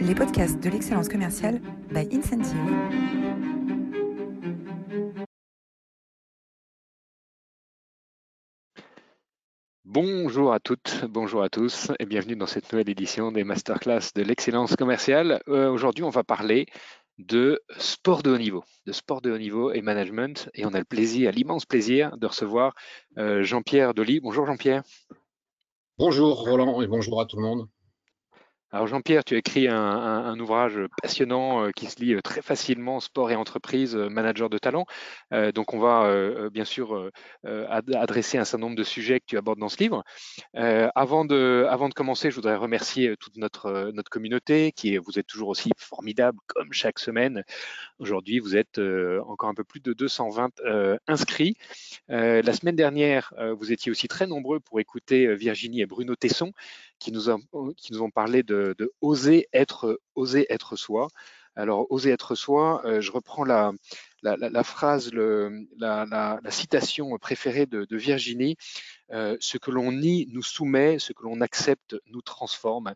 les podcasts de l'excellence commerciale by Incentive. Bonjour à toutes, bonjour à tous et bienvenue dans cette nouvelle édition des masterclass de l'excellence commerciale. Euh, aujourd'hui, on va parler de sport de haut niveau, de sport de haut niveau et management. Et on a le plaisir, l'immense plaisir de recevoir euh, Jean-Pierre Dolly. Bonjour Jean-Pierre. Bonjour Roland et bonjour à tout le monde. Alors Jean-Pierre, tu as écrit un, ouvrage passionnant euh, qui se lit euh, très facilement, Sport et entreprise, euh, manager de talent. donc on va bien sûr adresser un certain nombre de sujets que tu abordes dans ce livre. avant, de, avant de commencer, je voudrais remercier toute notre, notre communauté qui est, vous êtes toujours aussi formidable comme chaque semaine. Aujourd'hui, vous êtes encore un peu plus de 220 inscrits. la semaine dernière, vous étiez aussi très nombreux pour écouter Virginie et Bruno Tesson qui nous, qui nous ont parlé de de, oser être, oser être soi. Alors, oser être soi, euh, je reprends la, la, phrase, le, la, citation préférée de, Virginie, euh, ce que l'on nie nous soumet, ce que l'on accepte nous transforme.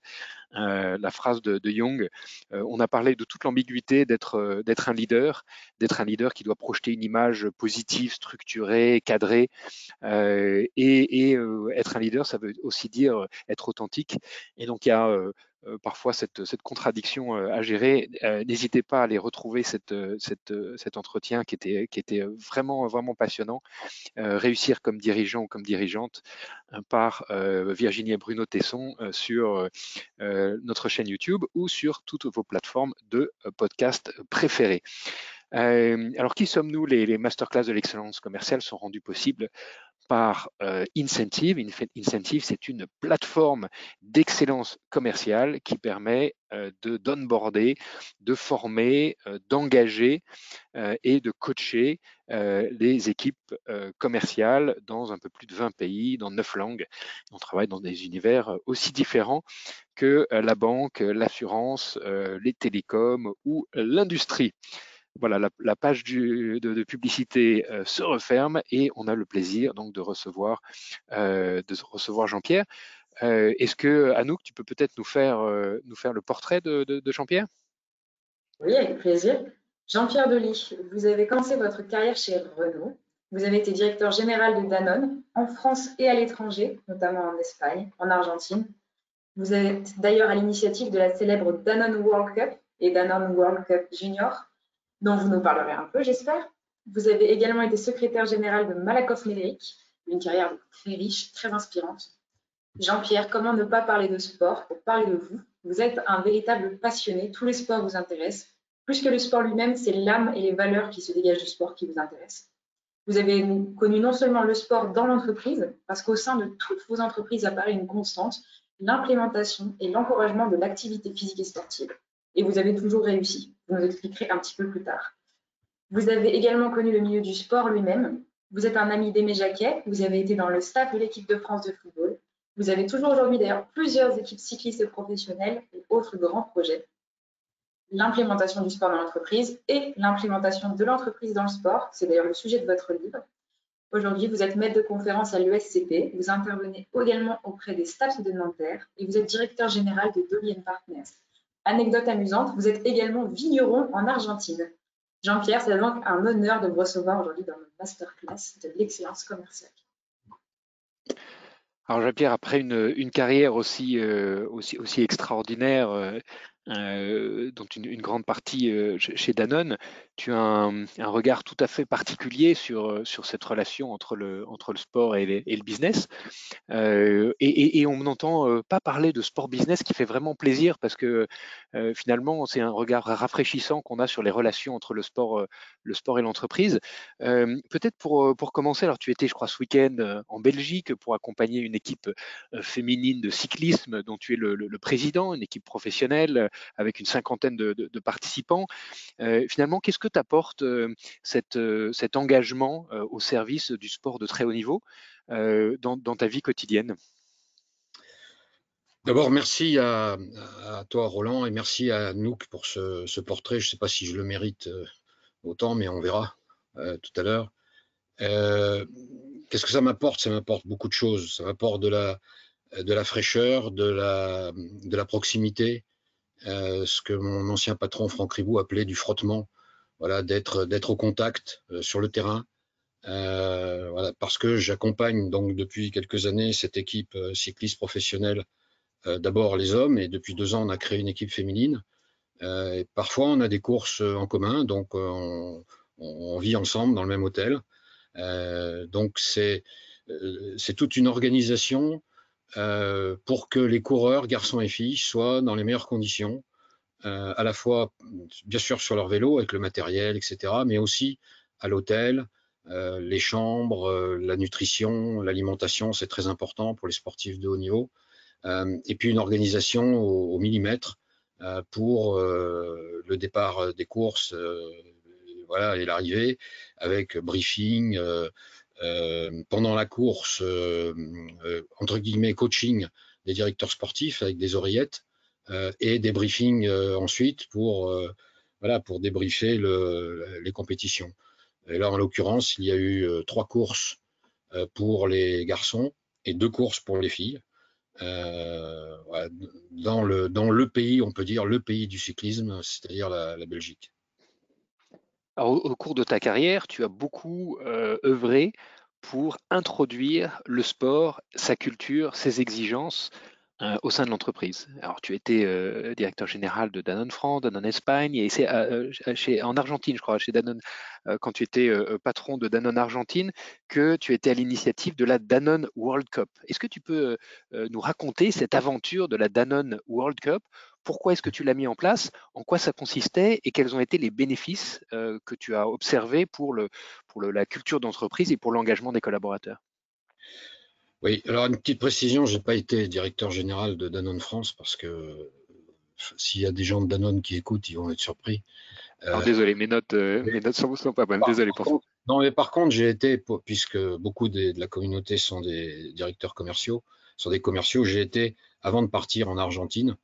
Euh, la phrase de, de Jung, on a parlé de toute l'ambiguïté d'être d'être un leader, d'être un leader qui doit projeter une image positive, structurée, cadrée, et, et être un leader, ça veut aussi dire être authentique. Et donc il y a euh, parfois cette, contradiction euh, à gérer. Euh, n'hésitez pas à aller retrouver cet entretien qui était, vraiment, passionnant. réussir comme dirigeant ou comme dirigeante par Virginie et Bruno Tesson sur notre chaîne YouTube ou sur toutes vos plateformes de podcast préférées. alors, qui sommes-nous? Les, les masterclass de l'excellence commerciale sont rendus possibles par euh, Incentive. Incentive, c'est une plateforme d'excellence commerciale qui permet euh, de d'onboarder, de former, euh, d'engager et de coacher les équipes commerciales dans un peu plus de 20 pays, dans 9 langues. On travaille dans des univers aussi différents que la banque, l'assurance, les télécoms ou l'industrie voilà, la, page de, publicité euh, se referme et on a le plaisir donc de recevoir, euh, Jean-Pierre. Euh, est-ce que Anouk, tu peux peut-être nous faire, nous faire le portrait de, Jean-Pierre? Oui, avec plaisir. Jean-Pierre Delis, vous avez commencé votre carrière chez Renault. Vous avez été directeur général de Danone en France et à l'étranger, notamment en Espagne, en Argentine. Vous êtes d'ailleurs à l'initiative de la célèbre Danone World Cup et Danone World Cup Junior, dont vous nous parlerez un peu, j'espère. Vous avez également été secrétaire général de Malakoff Médéric, une carrière très riche, très inspirante. Jean-Pierre, comment ne pas parler de sport pour parler de vous? Vous êtes un véritable passionné, tous les sports vous intéressent. Plus que le sport lui-même, c'est l'âme et les valeurs qui se dégagent du sport qui vous intéressent. Vous avez connu non seulement le sport dans l'entreprise, parce qu'au sein de toutes vos entreprises apparaît une constante, l'implémentation et l'encouragement de l'activité physique et sportive et vous avez toujours réussi. Vous nous expliquerez un petit peu plus tard. Vous avez également connu le milieu du sport lui-même. Vous êtes un ami d'Aimé Jacquet. Vous avez été dans le staff de l'équipe de France de football. Vous avez toujours aujourd'hui d'ailleurs plusieurs équipes cyclistes professionnelles et autres grands projets. L'implémentation du sport dans l'entreprise et l'implémentation de l'entreprise dans le sport, c'est d'ailleurs le sujet de votre livre. Aujourd'hui, vous êtes maître de conférence à l'ESCP, vous intervenez également auprès des staffs de Nanterre et vous êtes directeur général de Dolly Partners. Anecdote amusante, vous êtes également vigneron en Argentine. Jean-Pierre, c'est donc un honneur de vous recevoir aujourd'hui dans le masterclass de l'excellence commerciale. Alors Jean-Pierre, après une, carrière aussi, euh, extraordinaire, euh, euh, dont une, grande partie euh, chez Danone, tu as un, regard tout à fait particulier sur, euh, sur cette relation entre le, entre le sport et, le business. et, on n'entend pas parler de sport business qui fait vraiment plaisir parce que finalement, c'est un regard rafraîchissant qu'on a sur les relations entre le sport, le sport et l'entreprise. Peut-être pour, pour commencer, alors tu étais, je crois, ce week-end en Belgique pour accompagner une équipe féminine de cyclisme dont tu es le, le président, une équipe professionnelle avec une cinquantaine de, participants. Euh, finalement, qu'est-ce que t'apporte euh, euh, cet engagement au service du sport de très haut niveau dans, ta vie quotidienne? D'abord, merci à, toi, Roland, et merci à Nouk pour ce, portrait. Je ne sais pas si je le mérite autant, mais on verra tout à l'heure. Qu'est-ce que ça m'apporte? Ça m'apporte beaucoup de choses. Ça m'apporte de la, fraîcheur, de la proximité, ce que mon ancien patron Franck Ribou appelait du frottement, voilà, d'être d'être au contact sur le terrain, voilà, parce que j'accompagne donc depuis quelques années cette équipe cycliste professionnelle, d'abord les hommes, et depuis deux ans on a créé une équipe féminine. et parfois on a des courses en commun, donc on, on vit ensemble dans le même hôtel. donc c'est c'est toute une organisation euh, pour que les coureurs, garçons et filles, soient dans les meilleures conditions, euh, à la fois, bien sûr, sur leur vélo, avec le matériel, etc., mais aussi à l'hôtel, euh, les chambres, la nutrition, l'alimentation, c'est très important pour les sportifs de haut niveau. et puis une organisation au, millimètre pour le départ des courses voilà, et l'arrivée, avec briefing, euh, pendant la course, euh, euh, entre guillemets, coaching des directeurs sportifs avec des oreillettes et des briefings ensuite pour, voilà, pour débriefer le, les compétitions. Et là, en l'occurrence, il y a eu trois courses pour les garçons et deux courses pour les filles. Euh, dans, le, dans le pays, on peut dire le pays du cyclisme, c'est-à-dire la, Belgique. Alors, au, cours de ta carrière, tu as beaucoup euh, œuvré pour introduire le sport, sa culture, ses exigences euh, au sein de l'entreprise. Alors, tu étais euh, directeur général de Danone France, Danone Espagne, et c'est euh, en Argentine, je crois, chez Danone, quand tu étais patron de Danone Argentine, que tu étais à l'initiative de la Danone World Cup. Est-ce que tu peux nous raconter cette aventure de la Danone World Cup pourquoi est-ce que tu l'as mis en place, en quoi ça consistait et quels ont été les bénéfices que tu as observés pour, le, pour la culture d'entreprise et pour l'engagement des collaborateurs? Oui, alors une petite précision, je n'ai pas été directeur général de Danone France parce que s'il y a des gens de Danone qui écoutent, ils vont être surpris. Alors, désolé, mes notes, mes notes sont, sont pas bonnes. Désolé pour ça. Non, mais par contre, j'ai été, puisque beaucoup de, de, la communauté sont des directeurs commerciaux, sont des commerciaux, j'ai été, avant de partir en Argentine,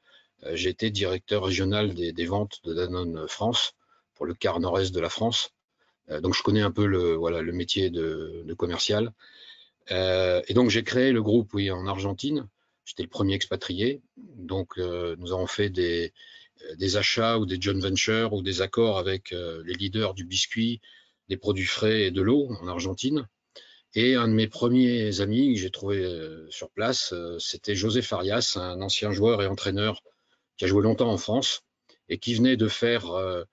euh, été directeur régional des, ventes de Danone France pour le quart nord-est de la France. Euh, donc je connais un peu le métier de, commercial. Euh, et donc j'ai créé le groupe oui, en Argentine. J'étais le premier expatrié. Donc nous avons fait des, des, achats ou des joint ventures ou des accords avec les leaders du biscuit, des produits frais et de l'eau en Argentine. Et un de mes premiers amis que j'ai trouvé sur place, c'était José Farias, un ancien joueur et entraîneur qui a joué longtemps en France et qui venait de faire euh,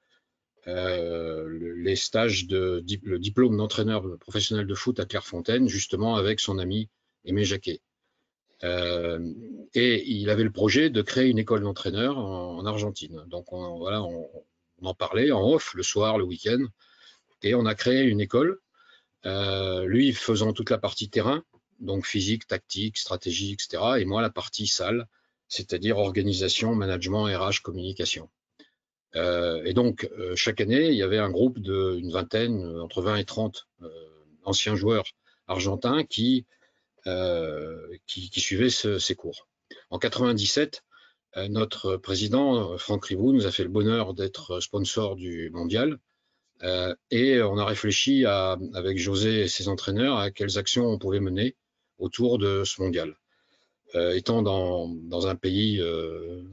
euh, les stages de le diplôme d'entraîneur professionnel de foot à Clairefontaine, justement avec son ami Aimé Jacquet. Euh, et il avait le projet de créer une école d'entraîneur en, Argentine. Donc on, voilà, on, en parlait en off le soir, le week-end, et on a créé une école. lui faisant toute la partie terrain, donc physique, tactique, stratégie, etc. Et moi la partie salle, c'est-à-dire organisation, management, RH, communication. Euh, et donc, euh, chaque année, il y avait un groupe d'une vingtaine, euh, entre 20 et 30 anciens joueurs argentins qui, qui, suivaient ces cours. En 97, notre président, Franck Ribou, nous a fait le bonheur d'être sponsor du mondial. et on a réfléchi avec José et ses entraîneurs à quelles actions on pouvait mener autour de ce mondial. Euh, étant dans, dans, un pays, euh,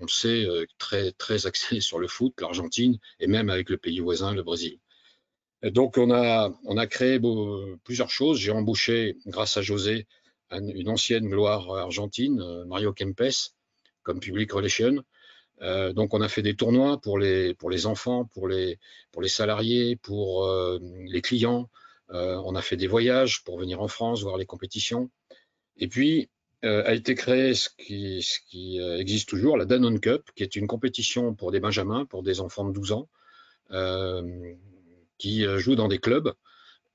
on le sait, euh, très, très axé sur le foot, l'Argentine, et même avec le pays voisin, le Brésil. donc on a, on a créé plusieurs choses. J'ai embauché, grâce à José, une ancienne gloire argentine, Mario Kempes, comme public relation. Euh, donc on a fait des tournois pour les, pour les enfants, pour les, pour les salariés, pour les clients. Euh, on a fait des voyages pour venir en France voir les compétitions. Et puis a été créé ce qui, ce qui, euh, existe toujours, la Danone Cup, qui est une compétition pour des benjamins, pour des enfants de 12 ans, euh, qui jouent dans des clubs.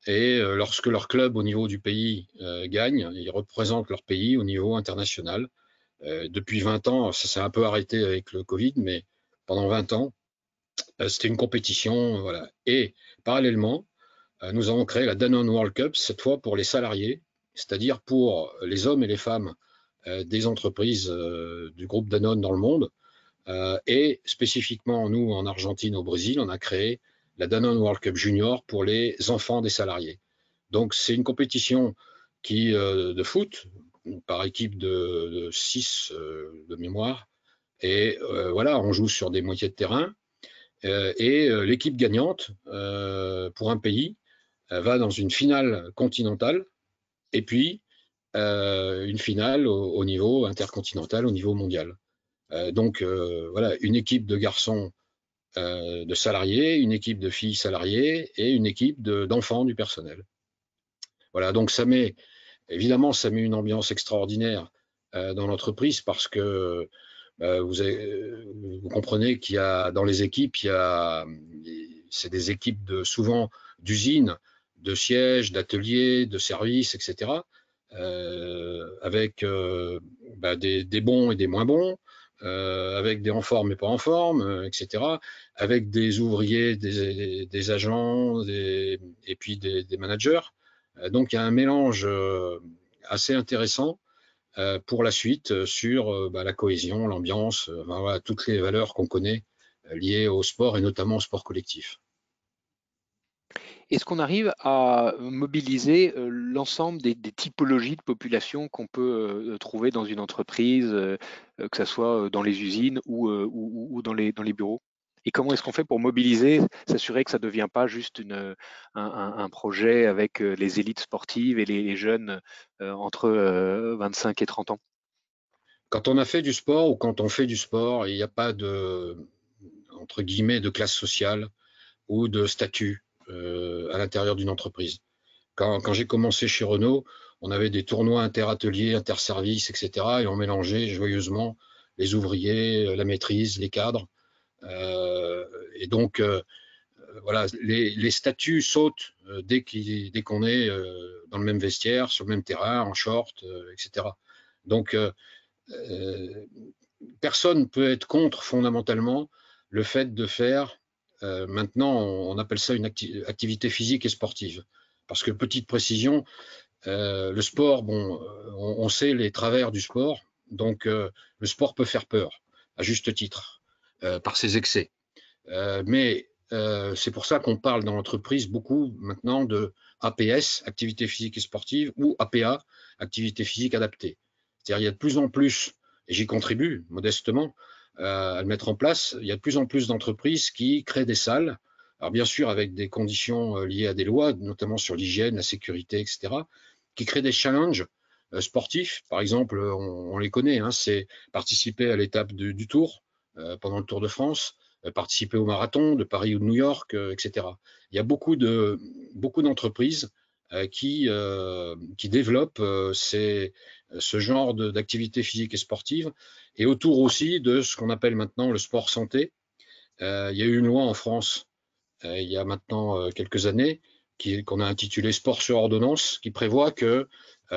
Et lorsque leur club au niveau du pays gagne, ils représentent leur pays au niveau international. depuis 20 ans, ça s'est un peu arrêté avec le Covid, mais pendant 20 ans, c'était une compétition. Voilà. Et parallèlement, nous avons créé la Danone World Cup, cette fois pour les salariés, c'est-à-dire pour les hommes et les femmes euh, des entreprises euh, du groupe Danone dans le monde. Euh, et spécifiquement, nous, en Argentine, au Brésil, on a créé la Danone World Cup Junior pour les enfants des salariés. Donc, c'est une compétition qui, de foot, par équipe de, 6 de mémoire, Et voilà, on joue sur des moitiés de terrain. et l'équipe gagnante pour un pays va dans une finale continentale et puis une finale au, niveau intercontinental, au niveau mondial. donc voilà, une équipe de garçons de salariés, une équipe de filles salariées et une équipe d'enfants du personnel. Voilà, donc ça met, évidemment, ça met une ambiance extraordinaire dans l'entreprise parce que vous, vous, comprenez qu'il y a dans les équipes, il y a, c'est des équipes de souvent d'usines, de sièges, d'ateliers, de services, etc. Euh, avec euh, bah, des, des, bons et des moins bons, euh, avec des en forme et pas en forme, euh, etc. Avec des ouvriers, des, des agents des, et puis des, managers. Euh, donc il y a un mélange assez intéressant pour la suite sur bah, la cohésion, l'ambiance, voilà, toutes les valeurs qu'on connaît liées au sport et notamment au sport collectif. Est-ce qu'on arrive à mobiliser euh, l'ensemble des, typologies de population qu'on peut euh, trouver dans une entreprise, euh, que ce soit dans les usines ou, dans, les, bureaux? Et comment est-ce qu'on fait pour mobiliser, s'assurer que ça ne devient pas juste un, projet avec les élites sportives et les, jeunes entre 25 et 30 ans? Quand on a fait du sport ou quand on fait du sport, il n'y a pas de, entre guillemets, de classe sociale ou de statut. Euh, à l'intérieur d'une entreprise. Quand, j'ai commencé chez Renault, on avait des tournois interateliers, interservices, etc. Et on mélangeait joyeusement les ouvriers, la maîtrise, les cadres. Euh, et donc, euh, voilà, les, statuts sautent dès qu'on est dans le même vestiaire, sur le même terrain, en short, etc. Donc, personne ne peut être contre fondamentalement le fait de faire euh, maintenant, on, appelle ça une activité physique et sportive. Parce que, petite précision, euh, le sport, bon, euh, on, sait les travers du sport, donc le sport peut faire peur, à juste titre, par ses excès. mais c'est pour ça qu'on parle dans l'entreprise beaucoup maintenant de APS, activité physique et sportive, ou APA, activité physique adaptée. C'est-à-dire il y a de plus en plus, et j'y contribue modestement, à le mettre en place. Il y a de plus en plus d'entreprises qui créent des salles, alors bien sûr avec des conditions euh, liées à des lois, notamment sur l'hygiène, la sécurité, etc., qui créent des challenges euh, sportifs. Par exemple, on, les connaît, hein, c'est participer à l'étape du, Tour pendant le Tour de France, participer au marathon de Paris ou de New York, etc. Il y a beaucoup de beaucoup d'entreprises qui qui développent ces, ce genre d'activité physique et sportive et autour aussi de ce qu'on appelle maintenant le sport santé. Euh, il y a eu une loi en France euh, il y a maintenant euh, quelques années qu'on a intitulée Sport sur ordonnance, qui prévoit que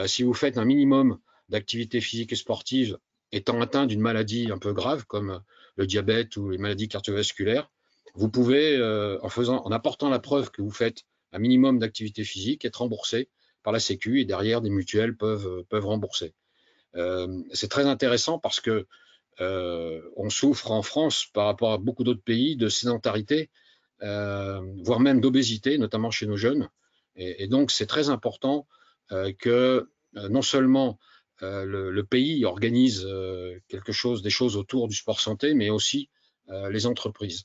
si vous faites un minimum d'activité physique et sportive étant atteint d'une maladie un peu grave comme le diabète ou les maladies cardiovasculaires, vous pouvez, en, faisant, en apportant la preuve que vous faites un minimum d'activité physique, être remboursé par la Sécu et derrière des mutuelles peuvent, peuvent rembourser. Euh, c'est très intéressant parce que euh, on souffre en France par rapport à beaucoup d'autres pays de sédentarité, euh, voire même d'obésité, notamment chez nos jeunes. Et, donc c'est très important que non seulement le, pays organise quelque chose, des choses autour du sport santé, mais aussi les entreprises.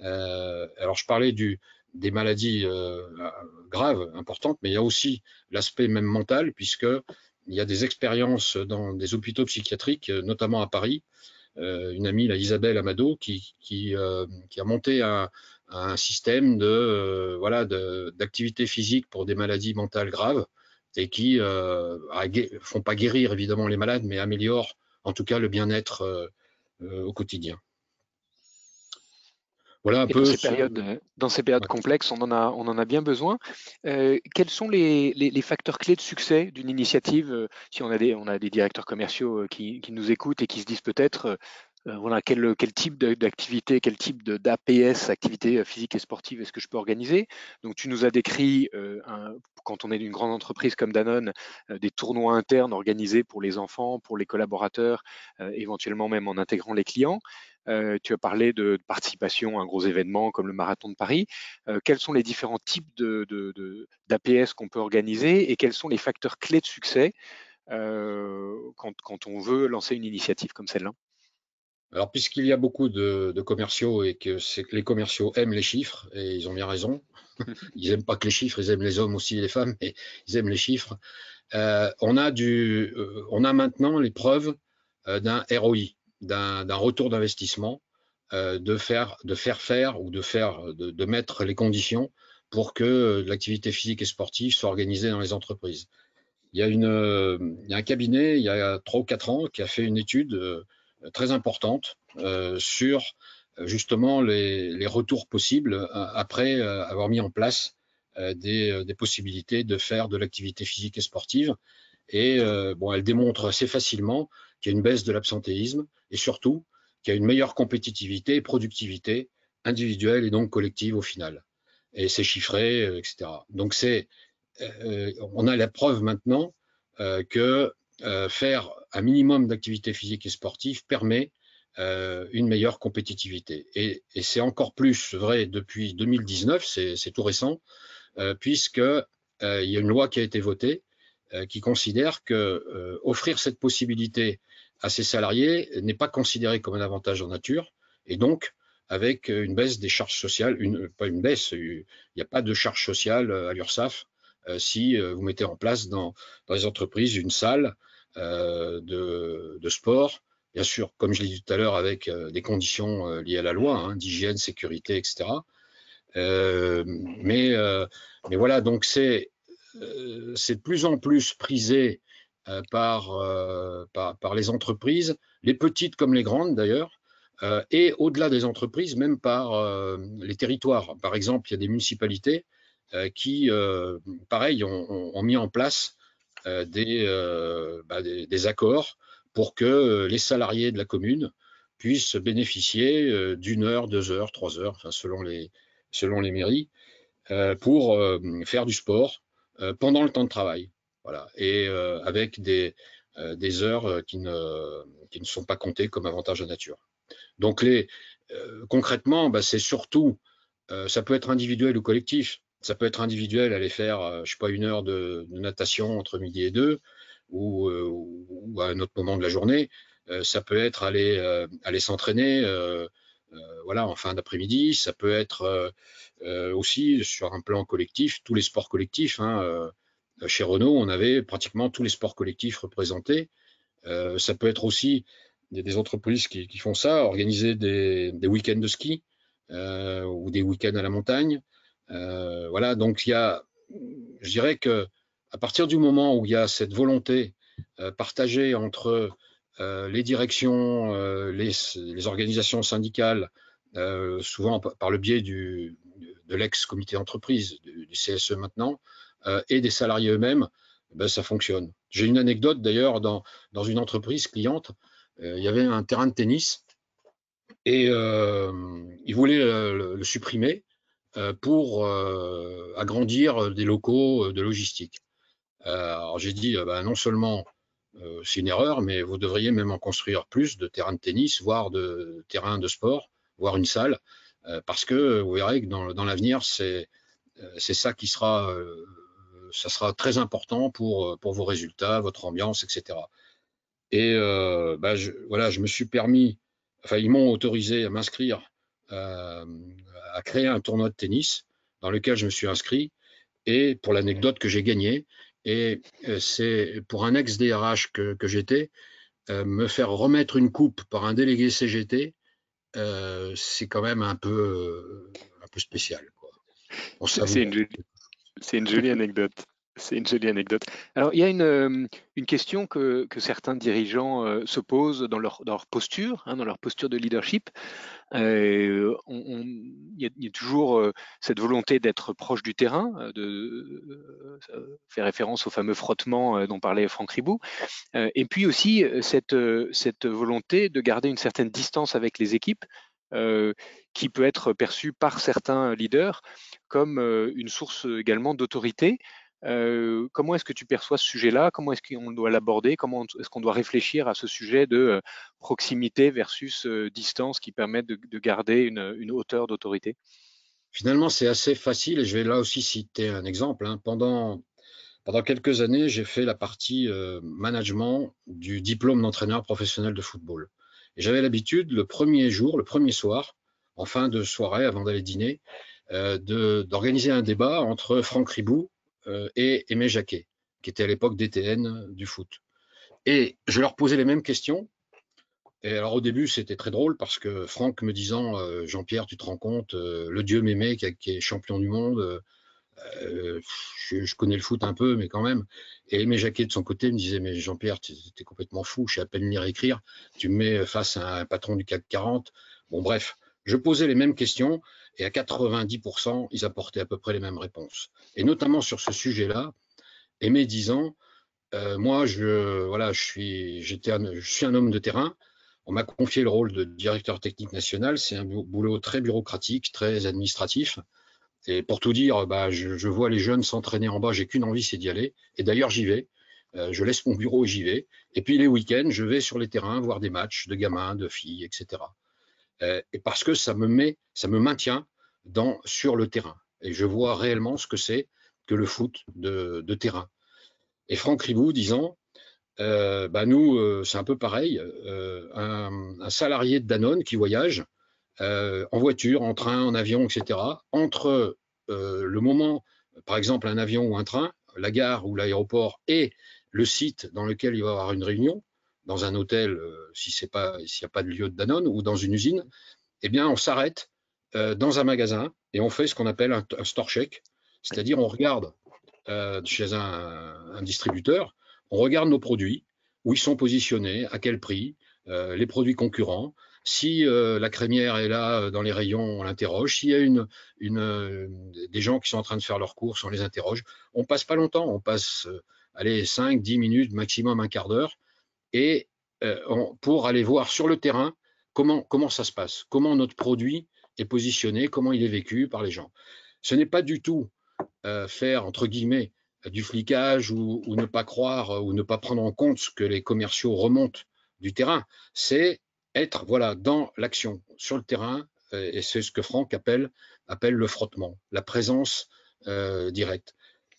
alors je parlais du, des maladies graves, importantes, mais il y a aussi l'aspect même mental, puisque il y a des expériences dans des hôpitaux psychiatriques, notamment à Paris. Euh, une amie, la Isabelle Amado, qui, qui, euh, qui a monté un, un système de euh, voilà d'activité physique pour des maladies mentales graves et qui euh, font pas guérir évidemment les malades, mais améliorent en tout cas le bien-être euh, au quotidien. Voilà un peu. Dans ces périodes, euh, dans ces périodes complexes, on en a, on en a bien besoin. Euh, quels sont les, les, facteurs clés de succès d'une initiative euh, Si on a des, on a des directeurs commerciaux qui, qui nous écoutent et qui se disent peut-être, voilà, quel, quel, type d'activité, quel type d'APS, activité physique et sportive, est-ce que je peux organiser? Donc, tu nous as décrit, un, quand on est d'une grande entreprise comme Danone, des tournois internes organisés pour les enfants, pour les collaborateurs, éventuellement même en intégrant les clients. Euh, tu as parlé de, participation à un gros événement comme le marathon de Paris. Euh, quels sont les différents types d'APS qu'on peut organiser et quels sont les facteurs clés de succès euh, quand, on veut lancer une initiative comme celle-là? Alors, puisqu'il y a beaucoup de, commerciaux et que, que les commerciaux aiment les chiffres, et ils ont bien raison, ils n'aiment pas que les chiffres, ils aiment les hommes aussi et les femmes, mais ils aiment les chiffres. on, a du, on a maintenant les preuves d'un ROI, d'un retour d'investissement, de, faire, de faire faire ou de, faire, de mettre les conditions pour que euh, l'activité physique et sportive soit organisée dans les entreprises. Il y, a une, euh, un cabinet, il y a trois ou quatre ans, qui a fait une étude euh, très importante sur justement les, retours possibles après avoir mis en place des, possibilités de faire de l'activité physique et sportive. Et bon, elle démontre assez facilement qu'il y a une baisse de l'absentéisme et surtout qu'il y a une meilleure compétitivité et productivité individuelle et donc collective au final et c'est chiffré, euh, etc. Donc c'est, euh, on a la preuve maintenant euh, que faire un minimum d'activité physique et sportive permet une meilleure compétitivité. Et, c'est encore plus vrai depuis 2019, c'est tout récent, puisque il y a une loi qui a été votée qui considère que offrir cette possibilité à ses salariés n'est pas considéré comme un avantage en nature, et donc avec euh, une baisse des charges sociales, une, pas une baisse, il n'y a pas de charge sociale euh, à l'URSSAF euh, si vous mettez en place dans, les entreprises une salle de, sport, bien sûr, comme je l'ai dit tout à l'heure, avec des conditions liées à la loi, hein, d'hygiène, sécurité, etc. mais, mais voilà, donc c'est de plus en plus prisé par, par, par, les entreprises, les petites comme les grandes d'ailleurs, euh, et au-delà des entreprises, même par euh, les territoires. Par exemple, il y a des municipalités euh, qui, pareil, ont, mis en place bah, des, des, accords pour que les salariés de la commune puissent bénéficier d'une heure, deux heures, trois heures, selon, les, selon les mairies, pour faire du sport pendant le temps de travail. Voilà. Et avec des, des heures qui ne, qui ne sont pas comptées comme avantage de nature. Donc les, euh, concrètement, bah, c'est surtout, euh, ça peut être individuel ou collectif. Ça peut être individuel, aller faire, euh, je sais pas, une heure de, natation entre midi et deux, ou, à un autre moment de la journée. ça peut être aller, aller s'entraîner, voilà, en fin d'après-midi. Ça peut être aussi sur un plan collectif, tous les sports collectifs. Hein, chez Renault, on avait pratiquement tous les sports collectifs représentés. ça peut être aussi des entreprises qui, font ça, organiser des, week-ends de ski euh, ou des week-ends à la montagne. Euh, voilà, donc il y a, je dirais que à partir du moment où il y a cette volonté euh, partagée entre les directions, les, organisations syndicales, souvent par le biais de l'ex-comité d'entreprise, du, CSE maintenant, et des salariés eux-mêmes, ben, ça fonctionne. J'ai une anecdote d'ailleurs dans, dans une entreprise cliente euh, il y avait un terrain de tennis et euh, ils voulaient le, supprimer euh, pour agrandir des locaux de logistique. alors j'ai dit, bah, non seulement c'est une erreur, mais vous devriez même en construire plus de terrains de tennis, voire de terrains de sport, voire une salle, parce que vous verrez que dans, dans l'avenir, c'est ça qui sera, ça sera très important pour, pour vos résultats, votre ambiance, etc. Et euh, bah, je, voilà, je me suis permis, enfin, ils m'ont autorisé à m'inscrire euh, à créer un tournoi de tennis dans lequel je me suis inscrit. Et pour l'anecdote que j'ai gagnée, et euh, c'est pour un ex-DRH que, que j'étais, me faire remettre une coupe par un délégué CGT, c'est quand même un peu, un peu spécial. C'est une, une, jolie anecdote. C'est une jolie anecdote. Alors, il y a une, euh, une question que, que, certains dirigeants euh, se posent dans leur, dans leur posture, hein, dans leur posture de leadership. Euh, il, y a, toujours cette volonté d'être proche du terrain, de faire référence au fameux frottement dont parlait Franck Ribou, et puis aussi cette, cette volonté de garder une certaine distance avec les équipes, qui peut être perçue par certains leaders comme une source également d'autorité. Euh, comment est-ce que tu perçois ce sujet-là? Comment est-ce qu'on doit l'aborder? Comment est-ce qu'on doit réfléchir à ce sujet de euh, proximité versus euh, distance qui permettent de, garder une, hauteur d'autorité? Finalement, c'est assez facile et je vais là aussi citer un exemple. Hein. Pendant quelques années, j'ai fait la partie management du diplôme d'entraîneur professionnel de football. J'avais l'habitude, le premier jour, le premier soir, en fin de soirée, avant d'aller dîner, euh, d'organiser un débat entre Franck Ribou euh, et Aimé Jacquet, qui était à l'époque DTN du foot. Et je leur posais les mêmes questions. Et alors au début, c'était très drôle parce que Franck me disant, euh, Jean-Pierre, tu te rends compte, le dieu Mémé qui, qui, est champion du monde, je, connais le foot un peu, mais quand même. Et Aimé Jacquet de son côté me disait, mais Jean-Pierre, tu es, complètement fou, je sais à peine lire et écrire, tu me mets face à un patron du CAC 40. Bon, bref, je posais les mêmes questions et à 90%, ils apportaient à peu près les mêmes réponses. Et notamment sur ce sujet-là, Aimé disant, euh, moi, je, voilà, je, je suis un homme de terrain. On m'a confié le rôle de directeur technique national. C'est un boulot très bureaucratique, très administratif. Et pour tout dire, bah, je, vois les jeunes s'entraîner en bas, j'ai qu'une envie, c'est d'y aller. Et d'ailleurs, j'y vais. Euh, je laisse mon bureau et j'y vais. Et puis les week-ends, je vais sur les terrains voir des matchs de gamins, de filles, etc. Euh, et parce que ça me met, ça me maintient dans, sur le terrain. Et je vois réellement ce que c'est que le foot de, terrain. Et Franck Ribou disant, euh, bah nous, euh, c'est un peu pareil, un, salarié de Danone qui voyage en voiture, en train, en avion, etc., entre le moment, par exemple, un avion ou un train, la gare ou l'aéroport et le site dans lequel il va avoir une réunion, dans un hôtel, euh, si s'il n'y a pas de lieu de Danone, ou dans une usine, eh bien, on s'arrête euh, dans un magasin et on fait ce qu'on appelle un, store check, c'est-à-dire on regarde euh, chez un, distributeur, on regarde nos produits, où ils sont positionnés, à quel prix, les produits concurrents. Si la crémière est là dans les rayons, on l'interroge. S'il y a une, une, des gens qui sont en train de faire leurs courses, on les interroge. On passe pas longtemps, on passe allez, 5, 10 minutes, maximum un quart d'heure et euh, pour aller voir sur le terrain comment, comment ça se passe, comment notre produit est positionné, comment il est vécu par les gens. Ce n'est pas du tout euh, faire, entre guillemets, du flicage ou, ne pas croire euh, ou ne pas prendre en compte ce que les commerciaux remontent du terrain. C'est être voilà, dans l'action, sur le terrain, et c'est ce que Franck appelle, appelle le frottement, la présence directe.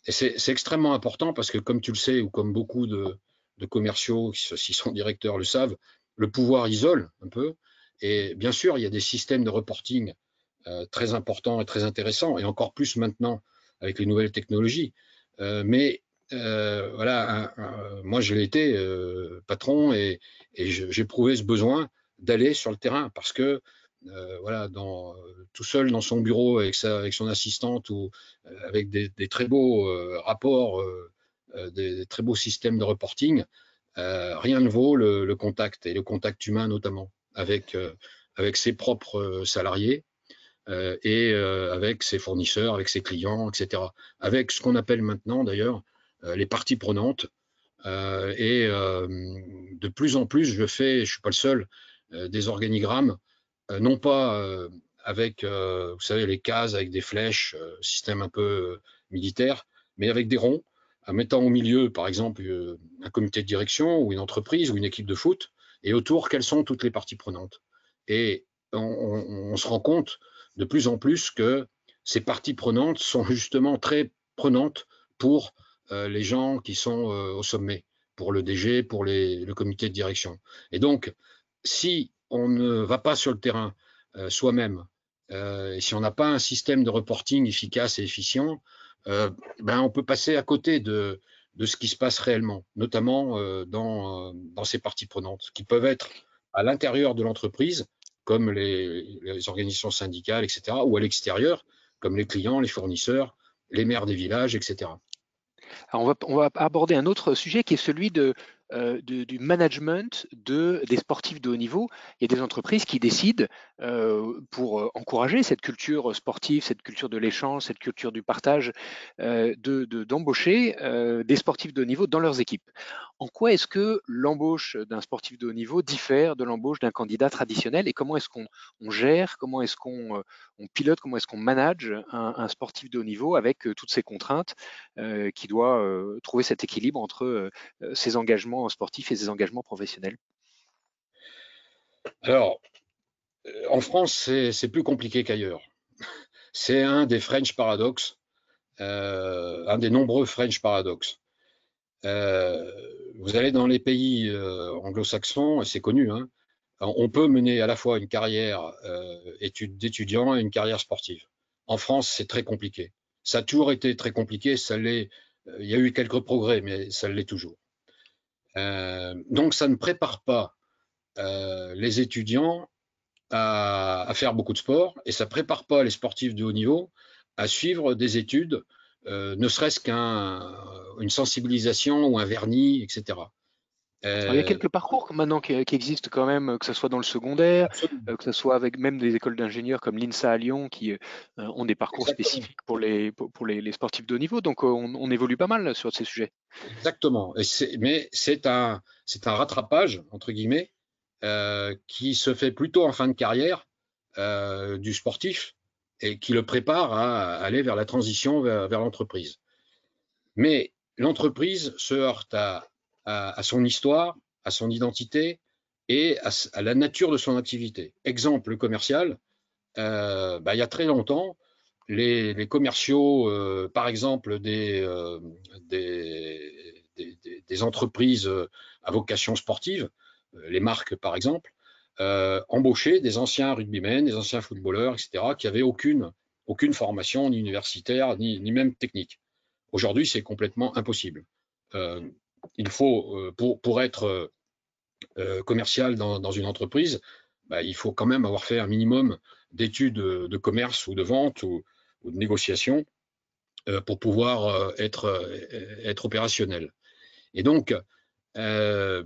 Et c'est extrêmement important parce que, comme tu le sais, ou comme beaucoup de, de commerciaux, s'ils sont directeurs le savent, le pouvoir isole un peu. Et bien sûr, il y a des systèmes de reporting euh, très importants et très intéressants, et encore plus maintenant avec les nouvelles technologies. Euh, mais euh, voilà, moi je l'ai été patron et, j'ai prouvé ce besoin d'aller sur le terrain parce que voilà, dans, tout seul dans son bureau avec, sa, avec son assistante ou avec des, très beaux rapports euh, des, très beaux systèmes de reporting, euh, rien ne vaut le, contact, et le contact humain notamment, avec, euh, avec ses propres salariés et avec ses fournisseurs, avec ses clients, etc. Avec ce qu'on appelle maintenant d'ailleurs les parties prenantes. et de plus en plus, je fais, je ne suis pas le seul, des organigrammes, non pas avec, vous savez, les cases avec des flèches, système un peu militaire, mais avec des ronds en mettant au milieu, par exemple, euh, un comité de direction ou une entreprise ou une équipe de foot, et autour, quelles sont toutes les parties prenantes. Et on, se rend compte de plus en plus que ces parties prenantes sont justement très prenantes pour euh, les gens qui sont euh, au sommet, pour le DG, pour le comité de direction. Et donc, si on ne va pas sur le terrain soi-même, et si on n'a pas un système de reporting efficace et efficient, euh, ben, on peut passer à côté de, de ce qui se passe réellement, notamment euh, dans, euh, dans ces parties prenantes, qui peuvent être à l'intérieur de l'entreprise, comme les, les, organisations syndicales, etc., ou à l'extérieur, comme les clients, les fournisseurs, les maires des villages, etc. On, va, on va aborder un autre sujet qui est celui de euh, du management de, des sportifs de haut niveau. Il y a des entreprises qui décident, euh, pour euh, encourager cette culture sportive, cette culture de l'échange, cette culture du partage, d'embaucher des sportifs de haut niveau dans leurs équipes. En quoi est-ce que l'embauche d'un sportif de haut niveau diffère de l'embauche d'un candidat traditionnel et comment est-ce qu'on gère, comment est-ce qu'on on pilote, comment est-ce qu'on manage un, un, sportif de haut niveau avec toutes ces contraintes qui doit trouver cet équilibre entre ses engagements sportifs et ses engagements professionnels Alors, euh, en France, c'est plus compliqué qu'ailleurs. C'est un des French paradoxes, euh, un des nombreux French paradoxes. Euh, vous allez dans les pays anglo-saxons, c'est connu, hein, on peut mener à la fois une carrière d'étudiant et une carrière sportive. En France, c'est très compliqué. Ça a toujours été très compliqué. Ça l'est. Il y a eu quelques progrès, mais ça l'est toujours. Donc, ça ne prépare pas les étudiants à, faire beaucoup de sport et ça prépare pas les sportifs de haut niveau à suivre des études, euh, ne serait-ce qu'une sensibilisation ou un vernis, etc. il y a euh, quelques parcours maintenant qui, existent quand même, que ce soit dans le secondaire, euh, que ce soit avec même des écoles d'ingénieurs comme l'INSA à Lyon qui ont des parcours spécifiques pour les, pour les, sportifs de haut niveau. Donc on, évolue pas mal sur ces sujets. Exactement. mais c'est un, un rattrapage, entre guillemets, euh, qui se fait plutôt en fin de carrière euh, du sportif et qui le prépare à aller vers la transition vers, l'entreprise. Mais l'entreprise se heurte à, son histoire, à son identité et à, la nature de son activité. Exemple commercial, euh, bah, il y a très longtemps, les, commerciaux, par exemple, des, des, entreprises à vocation sportive, euh, les marques par exemple, euh, embaucher des anciens rugbymen, des anciens footballeurs, etc., qui n'avaient aucune, aucune formation ni universitaire, ni, ni même technique. Aujourd'hui, c'est complètement impossible. Euh, il faut, pour, pour être commercial dans, une entreprise, bah, il faut quand même avoir fait un minimum d'études de commerce ou de vente ou, de négociation pour pouvoir être, opérationnel. Et donc, euh,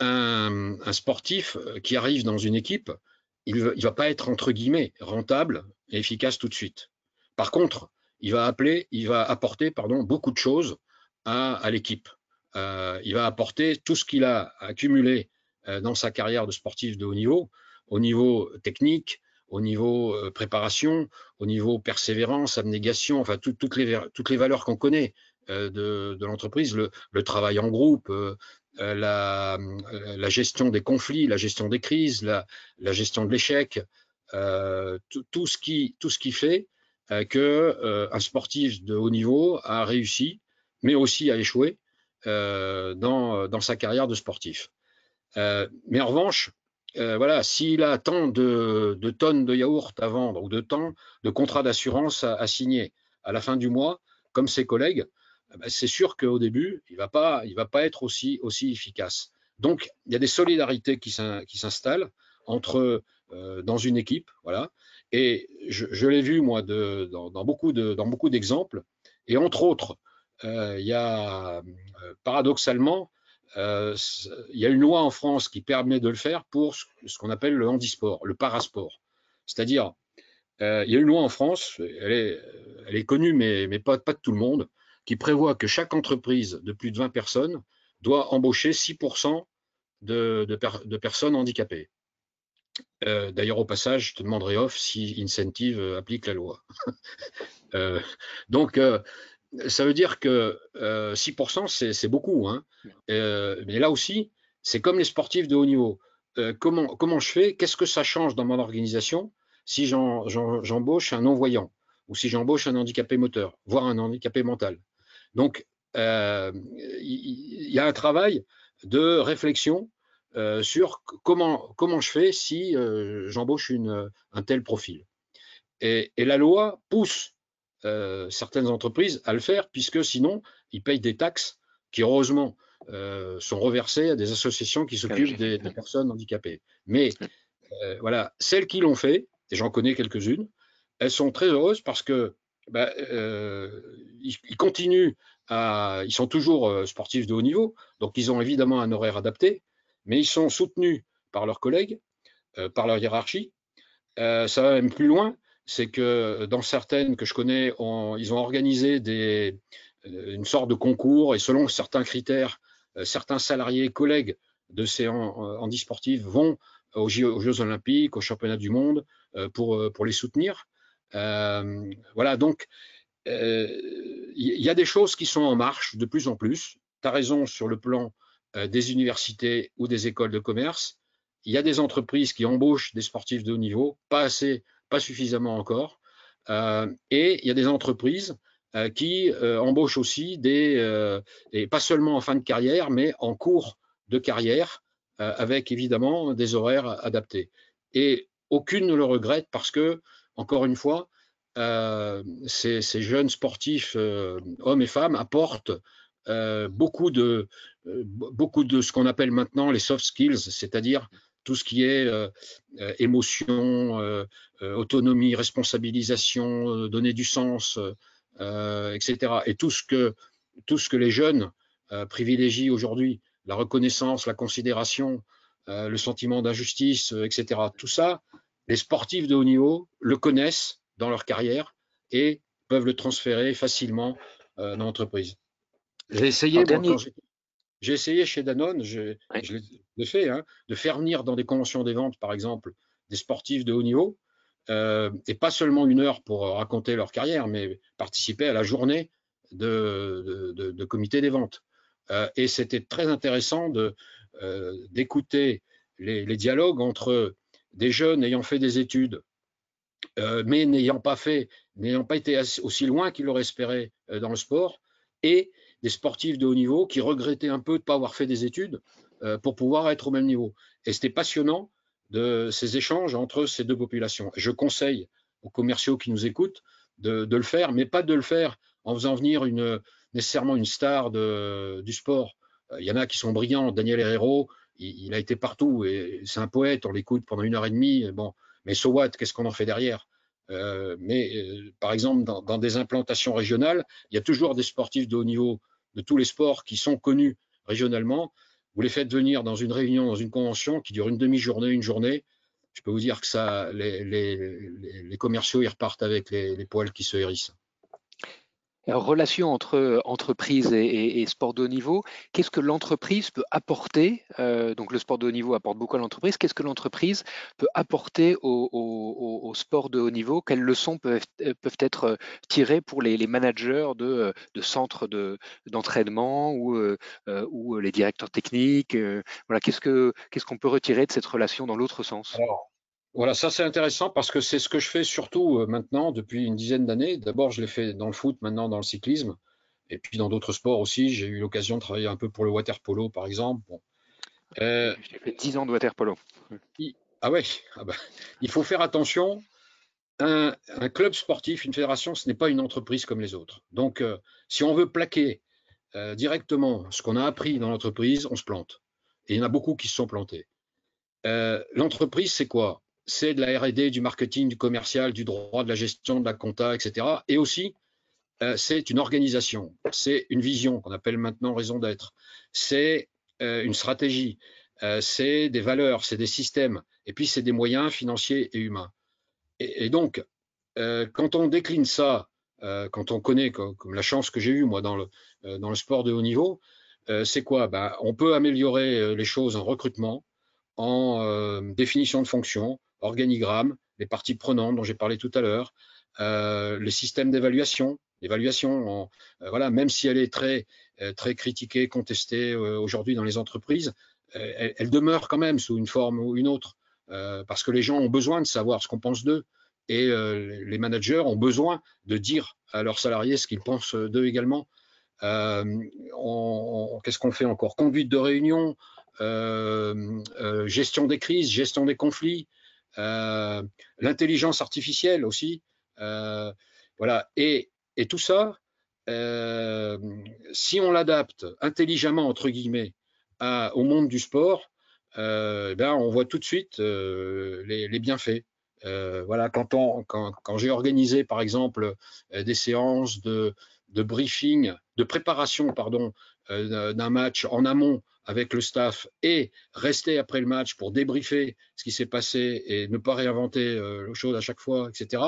un, sportif euh, qui arrive dans une équipe, il ne va pas être entre guillemets rentable et efficace tout de suite. Par contre, il va appeler, il va apporter beaucoup de choses à, l'équipe. Euh, il va apporter tout ce qu'il a accumulé euh, dans sa carrière de sportif de haut niveau, au niveau technique, au niveau préparation, au niveau persévérance, abnégation, enfin toutes, les, toutes les valeurs qu'on connaît de, l'entreprise, le, travail en groupe, euh, euh, la, gestion des conflits, la gestion des crises, la, gestion de l'échec, euh, tout, ce qui, tout ce qui fait que un sportif de haut niveau a réussi, mais aussi a échoué dans, sa carrière de sportif. mais en revanche, voilà, s'il a tant de, tonnes de yaourt à vendre ou de temps de contrats d'assurance à, signer à la fin du mois, comme ses collègues, ah ben, c'est sûr qu'au début, il ne va, pas, va pas être aussi, efficace. Donc, il y a des solidarités qui s'installent entre euh, dans une équipe, voilà. Et je, l'ai vu moi dans, beaucoup d'exemples. Et entre autres, euh, il y a euh, paradoxalement, il y a une loi en France qui permet de le faire pour ce, qu'on appelle le handisport, le parasport. C'est-à-dire, il y a une loi en France, elle est, connue, mais, pas, de tout le monde, qui prévoit que chaque entreprise de plus de 20 personnes doit embaucher 6% de, personnes handicapées. Euh, d'ailleurs, au passage, je te demanderai off si Incentive euh, applique la loi. Euh, donc, ça veut dire que 6%, c'est beaucoup. Hein. mais là aussi, c'est comme les sportifs de haut niveau. comment, comment je fais? Qu'est-ce que ça change dans mon organisation si j'embauche un non-voyant ou si j'embauche un handicapé moteur, voire un handicapé mental? Donc, euh, il y, a un travail de réflexion euh, sur comment, comment je fais si euh, j'embauche un tel profil. Et, la loi pousse certaines entreprises à le faire, puisque sinon, ils payent des taxes qui, heureusement, sont reversées à des associations qui s'occupent des, personnes handicapées. Mais voilà, celles qui l'ont fait, et j'en connais quelques-unes, elles sont très heureuses parce que bah, euh, ils, continuent à, ils sont toujours euh, sportifs de haut niveau, donc ils ont évidemment un horaire adapté, mais ils sont soutenus par leurs collègues, euh, par leur hiérarchie. ça va même plus loin, c'est que dans certaines que je connais, ils ont organisé des, une sorte de concours et selon certains critères, certains salariés, collègues de ces handisportifs vont aux Jeux, olympiques, aux championnats du monde pour, les soutenir. Euh, voilà, donc il euh, y, a des choses qui sont en marche de plus en plus. Tu as raison sur le plan euh, des universités ou des écoles de commerce. Il y a des entreprises qui embauchent des sportifs de haut niveau, pas assez, pas suffisamment encore. et il y a des entreprises qui embauchent aussi des, et pas seulement en fin de carrière, mais en cours de carrière, avec évidemment des horaires adaptés. Et aucune ne le regrette parce que, encore une fois, ces, jeunes sportifs, hommes et femmes, apportent beaucoup, de, beaucoup de ce qu'on appelle maintenant les soft skills, c'est-à-dire tout ce qui est émotion, autonomie, responsabilisation, donner du sens, etc. Et tout ce que, tout ce que les jeunes privilégient aujourd'hui, la reconnaissance, la considération, le sentiment d'injustice, etc. Tout ça, les sportifs de haut niveau le connaissent dans leur carrière et peuvent le transférer facilement dans l'entreprise. J'ai essayé, j'ai essayé chez Danone, je, l'ai fait, hein, de faire venir dans des conventions des ventes, par exemple, des sportifs de haut niveau, euh, et pas seulement une heure pour raconter leur carrière, mais participer à la journée de, comité des ventes. Euh, et c'était très intéressant euh, d'écouter les, dialogues entre des jeunes ayant fait des études, mais n'ayant pas fait, n'ayant pas été aussi loin qu'ils l'auraient espéré dans le sport, et des sportifs de haut niveau qui regrettaient un peu de ne pas avoir fait des études euh, pour pouvoir être au même niveau. Et c'était passionnant de ces échanges entre ces deux populations. Je conseille aux commerciaux qui nous écoutent de, le faire, mais pas de le faire en faisant venir nécessairement une star du sport. Euh, il y en a qui sont brillants. Daniel Herrero, il, a été partout et c'est un poète. On l'écoute pendant une heure et demie. Bon, mais so what Qu'est-ce qu'on en fait derrière? Euh, mais par exemple, dans, des implantations régionales, il y a toujours des sportifs de haut niveau de tous les sports qui sont connus régionalement, vous les faites venir dans une réunion, dans une convention qui dure une demi-journée, une journée, je peux vous dire que ça, les, commerciaux, ils repartent avec les poils qui se hérissent relation entre euh, entreprise et, sport de haut niveau, qu'est-ce que l'entreprise peut apporter euh, Donc le sport de haut niveau apporte beaucoup à l'entreprise. Qu'est-ce que l'entreprise peut apporter au, sport de haut niveau? Quelles leçons peuvent, euh, être tirées pour les, managers de, centres d'entraînement ou, les directeurs techniques Voilà, qu'est-ce que qu'est-ce qu'on peut retirer de cette relation dans l'autre sens? Voilà, ça c'est intéressant parce que c'est ce que je fais surtout euh, maintenant depuis une dizaine d'années. D'abord, je l'ai fait dans le foot, maintenant dans le cyclisme, et puis dans d'autres sports aussi. J'ai eu l'occasion de travailler un peu pour le water polo, par exemple. Bon. Euh, J'ai fait 10 ans de water polo. ah ouais, ah bah, il faut faire attention. Un, club sportif, une fédération, ce n'est pas une entreprise comme les autres. Donc, euh, si on veut plaquer directement ce qu'on a appris dans l'entreprise, on se plante. Et il y en a beaucoup qui se sont plantés. l'entreprise, c'est quoi? C'est de la R&D, du marketing, du commercial, du droit, de la gestion, de la compta, etc. Et aussi, euh, c'est une organisation, c'est une vision qu'on appelle maintenant raison d'être, c'est euh, une stratégie, euh, c'est des valeurs, c'est des systèmes, et puis c'est des moyens financiers et humains. Et, donc, quand on décline ça, quand on connaît comme, la chance que j'ai eue moi dans le, dans le sport de haut niveau, c'est quoi? Ben, On peut améliorer les choses en recrutement, en définition de fonction, organigramme, les parties prenantes dont j'ai parlé tout à l'heure, euh, les systèmes d'évaluation, l'évaluation, euh, voilà, même si elle est très, euh, très critiquée, contestée aujourd'hui dans les entreprises, elle, demeure quand même sous une forme ou une autre, parce que les gens ont besoin de savoir ce qu'on pense d'eux et les managers ont besoin de dire à leurs salariés ce qu'ils pensent d'eux également. Qu'est-ce qu'on fait encore? Conduite de réunion, gestion des crises, gestion des conflits, euh, l'intelligence artificielle aussi. Euh, voilà. Et, et, tout ça, euh, si on l'adapte intelligemment, entre guillemets, au monde du sport, ben, on voit tout de suite les, bienfaits. voilà, quand, on, quand, quand j'ai organisé, par exemple, des séances de briefing, de préparation, pardon, d'un match en amont avec le staff et rester après le match pour débriefer ce qui s'est passé et ne pas réinventer euh, les choses à chaque fois, etc.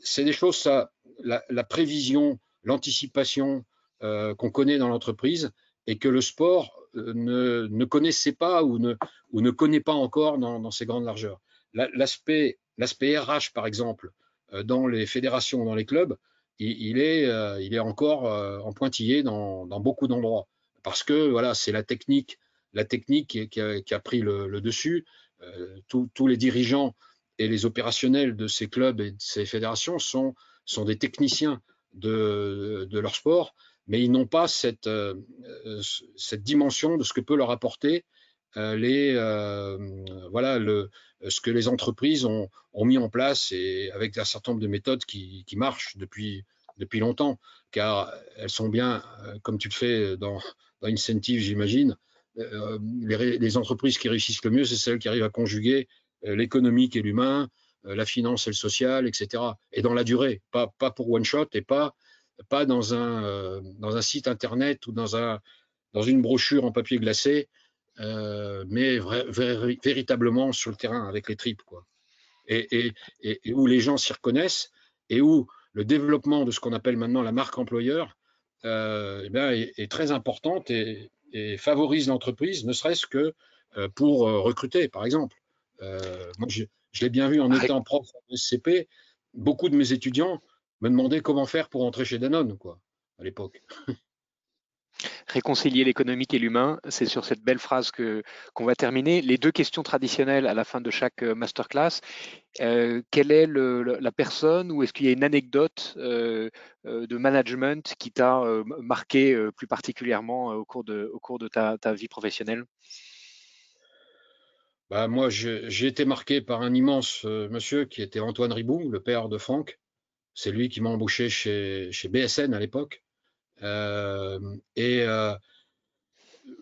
C'est des choses, ça, la, prévision, l'anticipation euh, qu'on connaît dans l'entreprise et que le sport euh, ne, ne, connaissait pas ou ne, ou ne connaît pas encore dans, dans ses grandes largeurs. L'aspect RH, par exemple, dans les fédérations, dans les clubs, il, est, il est encore en pointillé dans, beaucoup d'endroits parce que voilà, c'est la technique, la technique qui a, pris le, dessus. Euh, tous les dirigeants et les opérationnels de ces clubs et de ces fédérations sont, des techniciens de, leur sport, mais ils n'ont pas euh, cette dimension de ce que peut leur apporter les, voilà, le, ce que les entreprises ont, mis en place et avec un certain nombre de méthodes qui, qui marchent depuis, depuis longtemps, car elles sont bien, comme tu le fais dans, dans Incentive, j'imagine, les, les, entreprises qui réussissent le mieux, c'est celles qui arrivent à conjuguer l'économique et l'humain, la finance et le social, etc. Et dans la durée, pas, pas pour one shot et pas, pas dans, un, dans un site internet ou dans, un, dans une brochure en papier glacé euh, mais véritablement sur le terrain avec les tripes, quoi. Et, où les gens s'y reconnaissent et où le développement de ce qu'on appelle maintenant la marque employeur euh, eh est, très importante et, favorise l'entreprise, ne serait-ce que euh, pour recruter, par exemple. moi, je, l'ai bien vu en étant prof en SCP, beaucoup de mes étudiants me demandaient comment faire pour entrer chez Danone, quoi, à l'époque. réconcilier l'économique et l'humain. C'est sur cette belle phrase que qu'on va terminer. Les deux questions traditionnelles à la fin de chaque euh, masterclass. Euh, quelle est la personne ou est-ce qu'il y a une anecdote euh, de management qui t'a marqué plus particulièrement au cours de, au cours de ta, vie professionnelle? Bah, moi, j'ai été marqué par un immense monsieur qui était Antoine Ribou, le père de Franck. C'est lui qui m'a embauché chez, chez BSN à l'époque. Euh, et euh,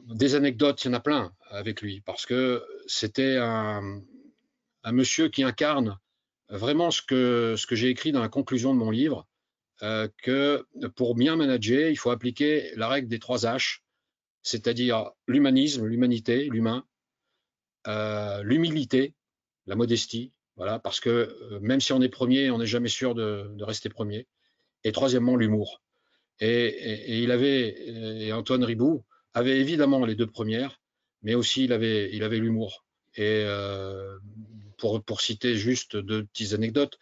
des anecdotes, il y en a plein avec lui, parce que c'était un, monsieur qui incarne vraiment ce que, j'ai écrit dans la conclusion de mon livre, euh, que pour bien manager, il faut appliquer la règle des trois H, c'est-à-dire l'humanisme, l'humanité, l'humain, l'humilité, la modestie, voilà, parce que même si on est premier, on n'est jamais sûr de, rester premier. Et troisièmement, l'humour. Et, il avait, et Antoine Ribou avait évidemment les deux premières, mais aussi il avait, il avait l'humour. Et euh, pour, pour citer juste deux petites anecdotes,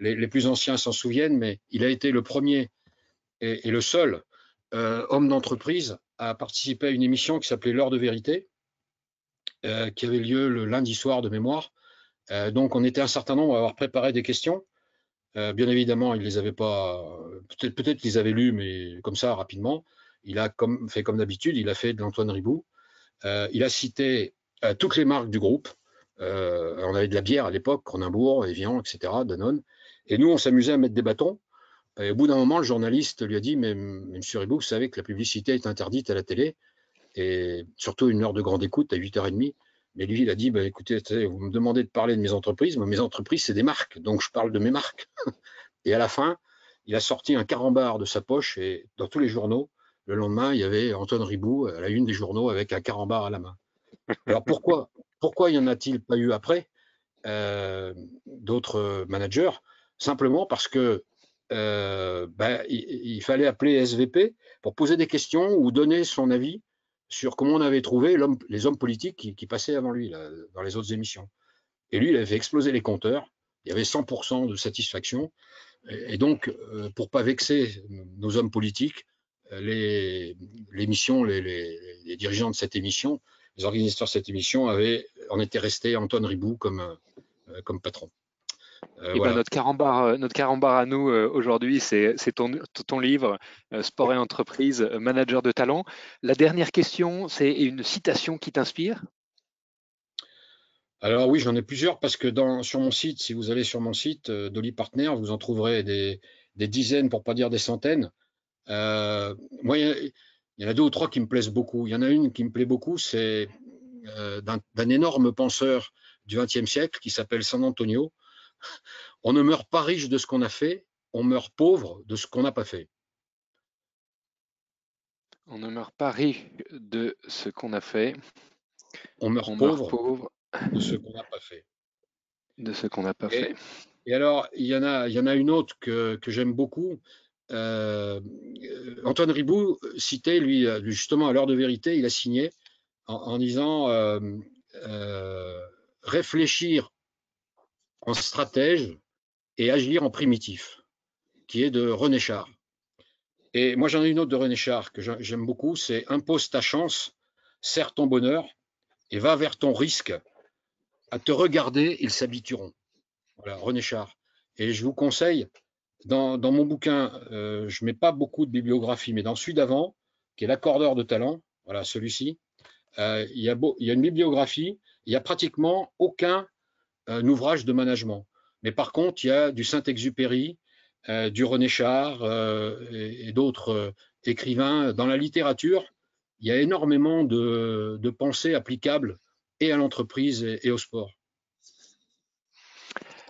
les, plus anciens s'en souviennent, mais il a été le premier et, le seul euh, homme d'entreprise à participer à une émission qui s'appelait L'heure de vérité, euh, qui avait lieu le lundi soir de mémoire. donc on était un certain nombre à avoir préparé des questions euh, bien évidemment, il les avait pas. Peut-être peut qu'ils avaient lu, mais comme ça rapidement. Il a fait comme d'habitude. Il a fait de l'Antoine Ribou. Euh, il a cité euh, toutes les marques du groupe. on avait de la bière à l'époque, Cronenbourg, Evian, etc., Danone. Et nous, on s'amusait à mettre des bâtons. Et au bout d'un moment, le journaliste lui a dit Mais Monsieur Ribou, vous savez que la publicité est interdite à la télé, et surtout une heure de grande écoute à 8h30. Mais lui, il a dit, bah, écoutez, vous me demandez de parler de mes entreprises, mais mes entreprises, c'est des marques, donc je parle de mes marques. Et à la fin, il a sorti un carambar de sa poche et dans tous les journaux, le lendemain, il y avait Antoine Ribou à la une des journaux avec un carambar à la main. Alors pourquoi, pourquoi y en a-t-il pas eu après euh, d'autres managers? Simplement parce que euh, ben, il, fallait appeler SVP pour poser des questions ou donner son avis sur comment on avait trouvé les hommes politiques qui, passaient avant lui dans les autres émissions. Et lui, il avait fait exploser les compteurs. Il y avait 100% de satisfaction. Et, donc, euh, pour pas vexer nos hommes politiques, euh, les, l'émission, les, dirigeants de cette émission, les organisateurs de cette émission avaient, en étaient restés Antoine Ribou comme, euh, comme patron. Euh, ben, notre, carambar, euh, notre carambar à nous euh, aujourd'hui, c'est ton, ton, livre Sport et entreprise, manager de talent. La dernière question, c'est une citation qui t'inspire? Alors oui, j'en ai plusieurs parce que dans, sur mon site, si vous allez sur mon site Dolly Partner, vous en trouverez des, dizaines, pour pas dire des centaines. moi, il y, en a deux ou trois qui me plaisent beaucoup. Il y en a une qui me plaît beaucoup, c'est d'un énorme penseur du XXe siècle qui s'appelle San Antonio, on ne meurt pas riche de ce qu'on a fait, on meurt pauvre de ce qu'on n'a pas fait. On ne meurt pas riche de ce qu'on a fait. On meurt, pauvre, de ce qu'on n'a pas fait. De ce qu'on n'a pas fait. Et alors, il y en a, il y en a une autre que, j'aime beaucoup. Euh, Antoine Ribou citait, lui, justement, à l'heure de vérité, il a signé en, disant euh, euh, réfléchir en stratège et agir en primitif, qui est de René Char. Et moi, j'en ai une autre de René Char que j'aime beaucoup, c'est impose ta chance, serre ton bonheur et va vers ton risque. À te regarder, ils s'habitueront. Voilà, René Char. Et je vous conseille, dans, mon bouquin, euh, je ne mets pas beaucoup de bibliographie, mais dans celui d'avant, qui est l'accordeur de talent, voilà celui-ci, il, y a il, y a une bibliographie, il n'y a pratiquement aucun ouvrage de management. Mais par contre, il y a du Saint-Exupéry, du René Char et, d'autres écrivains. Dans la littérature, il y a énormément de pensées applicables et à l'entreprise et, au sport.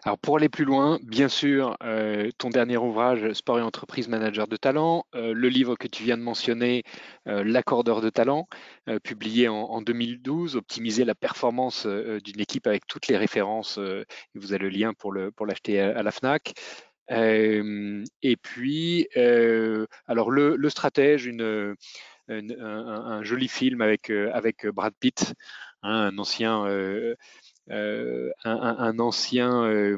Alors pour aller plus loin, bien sûr, euh, ton dernier ouvrage, Sport et entreprise manager de talent, euh, le livre que tu viens de mentionner, euh, L'accordeur de talent, publié en, 2012, optimiser la performance d'une équipe avec toutes les références. vous avez le lien pour le pour l'acheter à, la Fnac. et puis, alors le, le stratège, une, un, joli film avec avec Brad Pitt, hein, un ancien euh, un, ancien euh,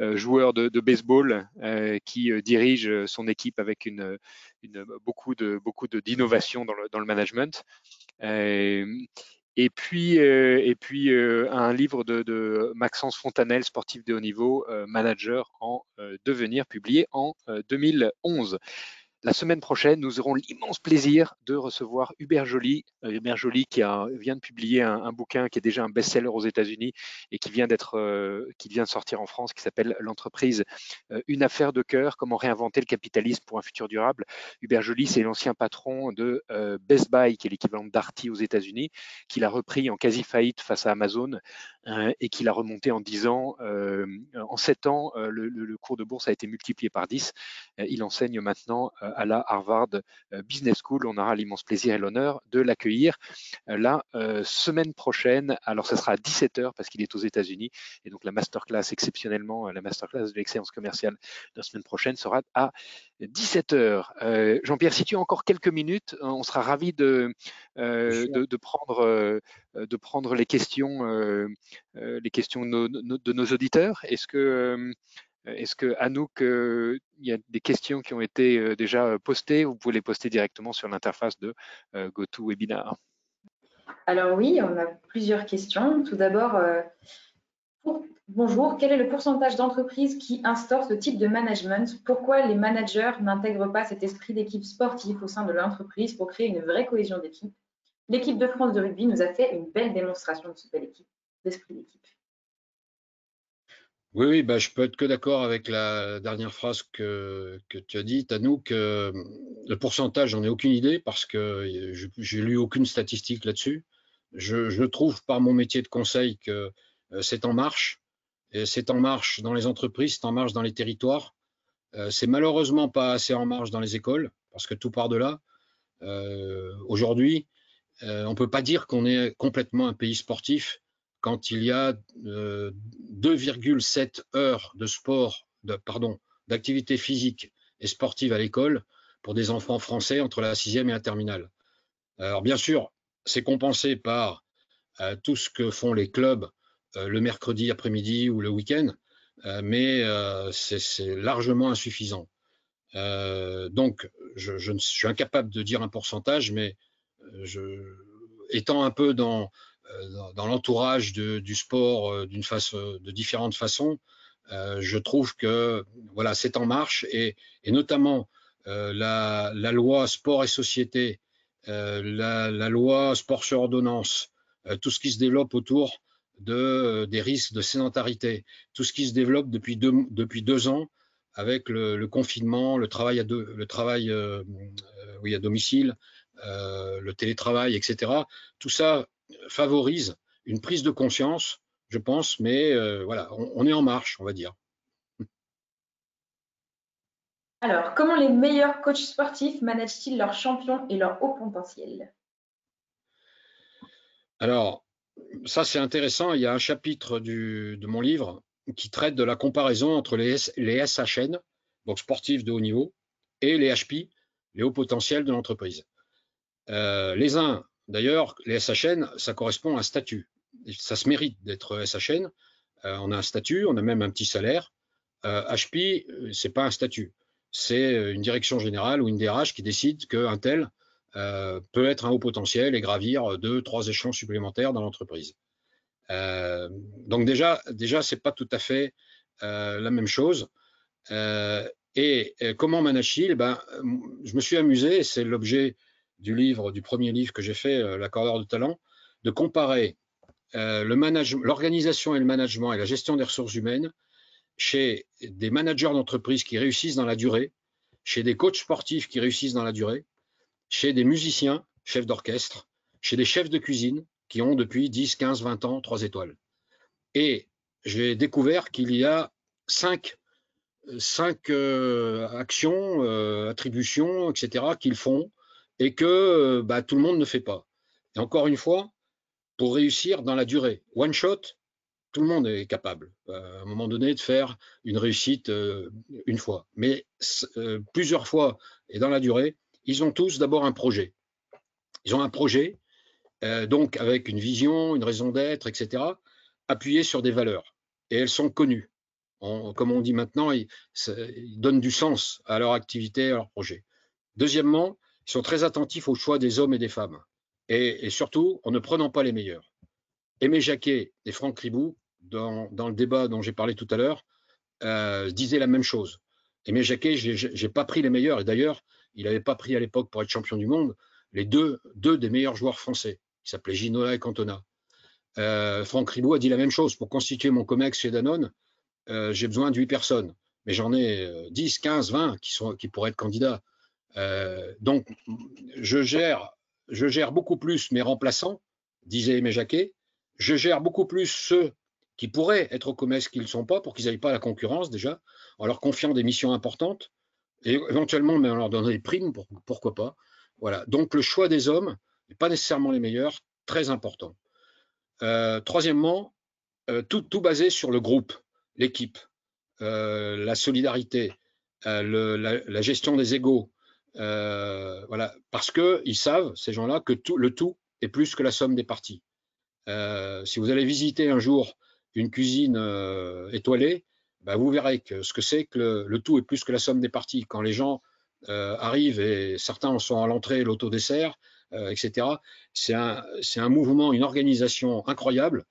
euh, joueur de, baseball qui dirige son équipe avec beaucoup de d'innovation dans le, management. Et puis, et puis un livre de, Maxence Fontanel, sportif de haut niveau, manager en devenir, publié en 2011. La semaine prochaine, nous aurons l'immense plaisir de recevoir Hubert Joly. Euh, Hubert Joly qui vient de publier un, bouquin qui est déjà un best-seller aux États-Unis et qui vient euh, qui vient de sortir en France, qui s'appelle L'entreprise, euh, une affaire de cœur, comment réinventer le capitalisme pour un futur durable. Hubert Joly, c'est l'ancien patron de Best Buy, qui est l'équivalent d'Arty aux États-Unis, qu'il a repris en quasi faillite face à Amazon et qu'il a remonté en 10 ans. en 7 ans, le, le, cours de bourse a été multiplié par 10. il enseigne maintenant à la Harvard euh, Business School. On aura l'immense plaisir et l'honneur de l'accueillir euh, la euh, semaine prochaine. Alors, ce sera à 17h parce qu'il est aux États-Unis. Et donc, la masterclass, exceptionnellement, la masterclass de l'excellence commerciale de la semaine prochaine sera à 17h. Jean-Pierre, si tu as encore quelques minutes, on sera ravi de, de, prendre, de prendre les questions, les questions de nos auditeurs. Est-ce que est-ce que Anouk, euh, il y a des questions qui ont été euh, déjà postées Vous pouvez les poster directement sur l'interface de GoToWebinar? Alors oui, on a plusieurs questions. Tout d'abord, bonjour, quel est le pourcentage d'entreprises qui instaurent ce type de management? Pourquoi les managers n'intègrent pas cet esprit d'équipe sportive au sein de l'entreprise pour créer une vraie cohésion d'équipe? L'équipe de France de rugby nous a fait une belle démonstration de ce bel d'esprit d'équipe. Oui, oui bah, je peux être que d'accord avec la dernière phrase que, que tu as dit, Tanouk. que le pourcentage, j'en ai aucune idée parce que j'ai lu aucune statistique là-dessus. Je, je, trouve par mon métier de conseil que euh, c'est en marche. Et c'est en marche dans les entreprises, c'est en marche dans les territoires. Euh, c'est malheureusement pas assez en marche dans les écoles parce que tout part de là. Euh, Aujourd'hui, euh, on peut pas dire qu'on est complètement un pays sportif quand il y a 2,7 euh, heures de sport, pardon, d'activité physique et sportive à l'école pour des enfants français entre la sixième et la terminale. Alors bien sûr, c'est compensé par euh, tout ce que font les clubs euh, le mercredi après-midi ou le week-end, mais c'est largement insuffisant. donc, je, suis incapable de dire un pourcentage, mais étant un peu dans, dans l'entourage du sport euh, d'une façon, de différentes façons, euh, je trouve que voilà, c'est en marche et, notamment la, loi sport et société, la, loi sport sur ordonnance, tout ce qui se développe autour de, des risques de sédentarité, tout ce qui se développe depuis deux, depuis deux ans avec le, confinement, le travail à, le travail, oui, à domicile, le télétravail, etc. Tout ça favorise une prise de conscience, je pense, mais euh, voilà, on, est en marche, on va dire. Alors, comment les meilleurs coachs sportifs managent-ils leurs champions et leur haut potentiel? Alors, ça c'est intéressant. Il y a un chapitre de mon livre qui traite de la comparaison entre les, les SHN, donc sportifs de haut niveau, et les HP, les hauts potentiels de l'entreprise. Euh, les uns D'ailleurs, les SHN, ça correspond à un statut. Ça se mérite d'être SHN. Euh, on a un statut, on a même un petit salaire. HP, euh, c'est pas un statut. C'est euh, une direction générale ou une DRH qui décide qu'un tel peut être un haut potentiel et gravir deux, trois échelons supplémentaires dans l'entreprise. donc déjà, déjà, c'est pas tout à fait la même chose. et, comment manage-t-il ben, Je me suis amusé, c'est l'objet du livre, du premier livre que j'ai fait, euh, L'accordeur de talent, de comparer l'organisation et le management et la gestion des ressources humaines chez des managers d'entreprise qui réussissent dans la durée, chez des coachs sportifs qui réussissent dans la durée, chez des musiciens, chefs d'orchestre, chez des chefs de cuisine qui ont depuis 10, 15, 20 ans trois étoiles. Et j'ai découvert qu'il y a cinq, cinq euh, actions, euh, attributions, etc., qu'ils font et que euh, bah, tout le monde ne fait pas. Et encore une fois, pour réussir dans la durée, one shot, tout le monde est capable, à un moment donné, de faire une réussite une fois. Mais plusieurs fois et dans la durée, ils ont tous d'abord un projet. Ils ont un projet, donc avec une vision, une raison d'être, etc., appuyé sur des valeurs. Et elles sont connues comme on dit maintenant, ils, donnent du sens à leur activité, à leur projet. Deuxièmement, ils sont très attentifs au choix des hommes et des femmes. Et, surtout, en ne prenant pas les meilleurs. Aimé Jacquet et Franck Ribou, dans, le débat dont j'ai parlé tout à l'heure, euh, disaient la même chose. Aimé Jacquet, je n'ai pas pris les meilleurs. Et d'ailleurs, il n'avait pas pris à l'époque pour être champion du monde les deux, des meilleurs joueurs français, qui s'appelaient Ginola et Cantona. Euh, Franck Ribou a dit la même chose. Pour constituer mon COMEX chez Danone, euh, j'ai besoin de 8 personnes, mais j'en ai 10, 15, 20 qui, sont, qui pourraient être candidats. Euh, donc, je gère, je gère beaucoup plus mes remplaçants, disait Aimé Jacquet. Je gère beaucoup plus ceux qui pourraient être au commerce qui ne sont pas, pour qu'ils n'aillent pas la concurrence déjà, en leur confiant des missions importantes, et éventuellement mais en leur donnant des primes, pourquoi pas. Voilà. Donc le choix des hommes n'est pas nécessairement les meilleurs, très important. Euh, troisièmement, tout, tout, basé sur le groupe l'équipe, euh, la solidarité, euh, la, gestion des égaux. Euh, voilà, parce qu'ils savent, ces gens-là, que tout, le tout est plus que la somme des parties. si vous allez visiter un jour une cuisine étoilée, bah, vous verrez que ce que c'est que le, tout est plus que la somme des parties. Quand les gens arrivent et certains en sont à l'entrée, l'autodessert, etc., c'est un, un, mouvement, une organisation incroyable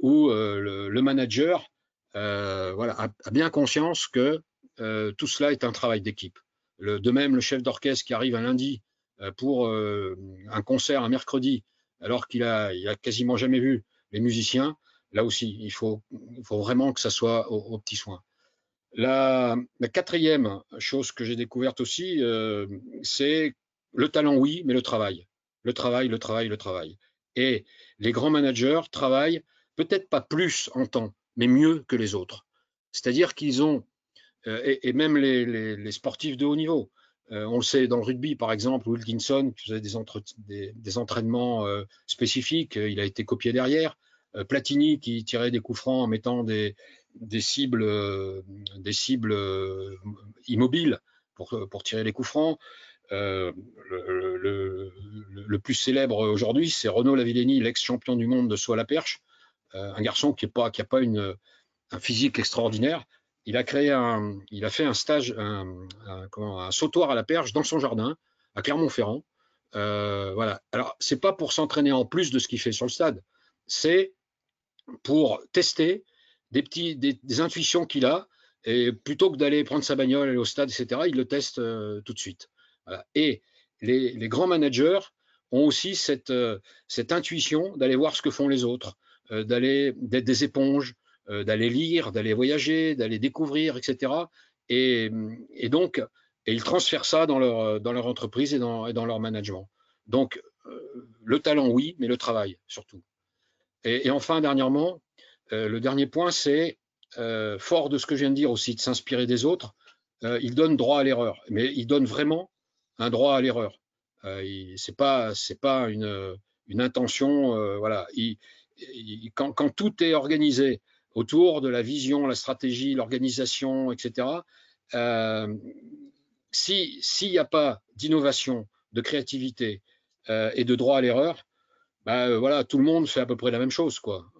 où le, manager euh, voilà, a, bien conscience que euh, tout cela est un travail d'équipe. De même, le chef d'orchestre qui arrive un lundi euh, pour un concert un mercredi, alors qu'il a, il a quasiment jamais vu les musiciens, là aussi, il faut, faut vraiment que ça soit au, petit soin. La, la, quatrième chose que j'ai découverte aussi, c'est le talent, oui, mais le travail. Le travail, le travail, le travail. Et les grands managers travaillent peut-être pas plus en temps, mais mieux que les autres. C'est-à-dire qu'ils ont, euh, et, même les, sportifs de haut niveau, euh, on le sait dans le rugby par exemple, Wilkinson qui faisait des, entraînements euh, spécifiques, il a été copié derrière. Platini qui tirait des coups francs en mettant des, cibles, immobiles pour, tirer les coups francs. le, plus célèbre aujourd'hui, c'est Renaud Lavillenie, l'ex-champion du monde de saut à la perche, un garçon qui n'a pas, un physique extraordinaire. Il a créé un, il a fait un stage, un, sautoir à la perche dans son jardin à Clermont-Ferrand. Euh, voilà. Alors, c'est pas pour s'entraîner en plus de ce qu'il fait sur le stade, c'est pour tester des petits, des, intuitions qu'il a. Et plutôt que d'aller prendre sa bagnole, aller au stade, etc., il le teste euh, tout de suite. Et les, grands managers ont aussi cette, cette intuition d'aller voir ce que font les autres, euh, d'aller d'être des éponges, euh, d'aller lire, d'aller voyager, d'aller découvrir, etc. Et, donc, et ils transfèrent ça dans leur, dans leur entreprise et dans, dans leur management. Donc, euh, le talent, oui, mais le travail surtout. Et, enfin, dernièrement, le dernier point, c'est, fort de ce que je viens de dire aussi, de s'inspirer des autres, il donne droit à l'erreur. Mais il donne vraiment un droit à l'erreur. c'est pas, pas une, une intention. voilà. Il, quand, tout est organisé autour de la vision, la stratégie, l'organisation, etc., euh, s'il n'y a pas d'innovation, de créativité euh, et de droit à l'erreur, bah, euh, voilà, tout le monde fait à peu près la même chose. Quoi.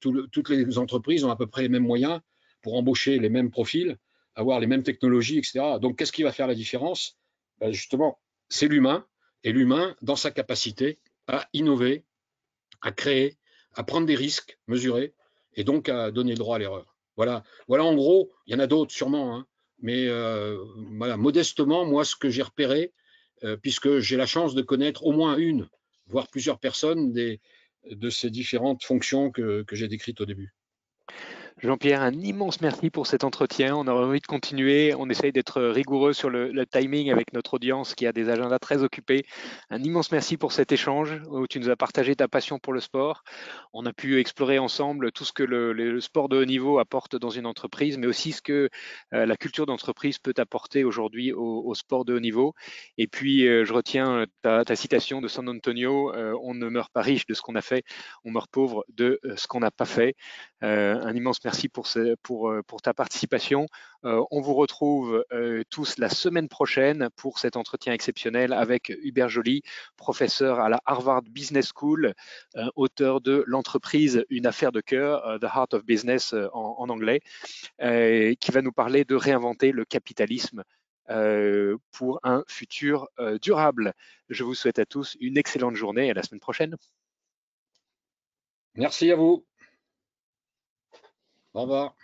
toutes les entreprises ont à peu près les mêmes moyens pour embaucher les mêmes profils, avoir les mêmes technologies, etc. Donc, qu'est-ce qui va faire la différence? Bah, Justement, c'est l'humain, et l'humain dans sa capacité à innover, à créer, à prendre des risques mesurés et donc à donner le droit à l'erreur. Voilà, voilà en gros, il y en a d'autres sûrement, hein, mais euh, voilà, modestement, moi, ce que j'ai repéré, euh, puisque j'ai la chance de connaître au moins une, voire plusieurs personnes, des, de ces différentes fonctions que j'ai décrites au début. Jean-Pierre, un immense merci pour cet entretien. On aurait envie de continuer. On essaye d'être rigoureux sur le, timing avec notre audience qui a des agendas très occupés. Un immense merci pour cet échange où tu nous as partagé ta passion pour le sport. On a pu explorer ensemble tout ce que le, sport de haut niveau apporte dans une entreprise, mais aussi ce que euh, la culture d'entreprise peut apporter aujourd'hui au, sport de haut niveau. Et puis, euh, je retiens ta, citation de San Antonio euh, on ne meurt pas riche de ce qu'on a fait, on meurt pauvre de ce qu'on n'a pas fait. un immense merci merci euh, pour ta participation. Euh, on vous retrouve euh, tous la semaine prochaine pour cet entretien exceptionnel avec Hubert Joly, professeur à la Harvard Business School, auteur de L'entreprise, une affaire de cœur, The Heart of Business en, anglais, qui va nous parler de réinventer le capitalisme pour un futur durable. Je vous souhaite à tous une excellente journée et à la semaine prochaine. Merci à vous. Au revoir.